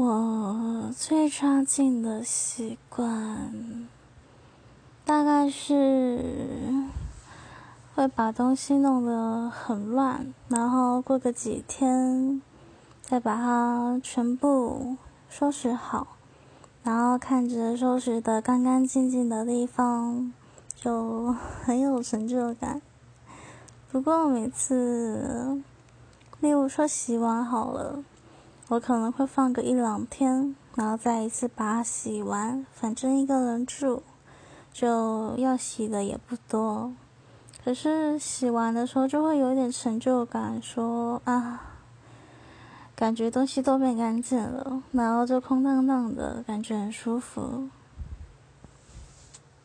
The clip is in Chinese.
我最差劲的习惯，大概是会把东西弄得很乱，然后过个几天，再把它全部收拾好，然后看着收拾的干干净净的地方，就很有成就感。不过每次，例如说洗碗好了。我可能会放个一两天，然后再一次把它洗完。反正一个人住，就要洗的也不多。可是洗完的时候就会有一点成就感，说啊，感觉东西都变干净了，然后就空荡荡的感觉很舒服。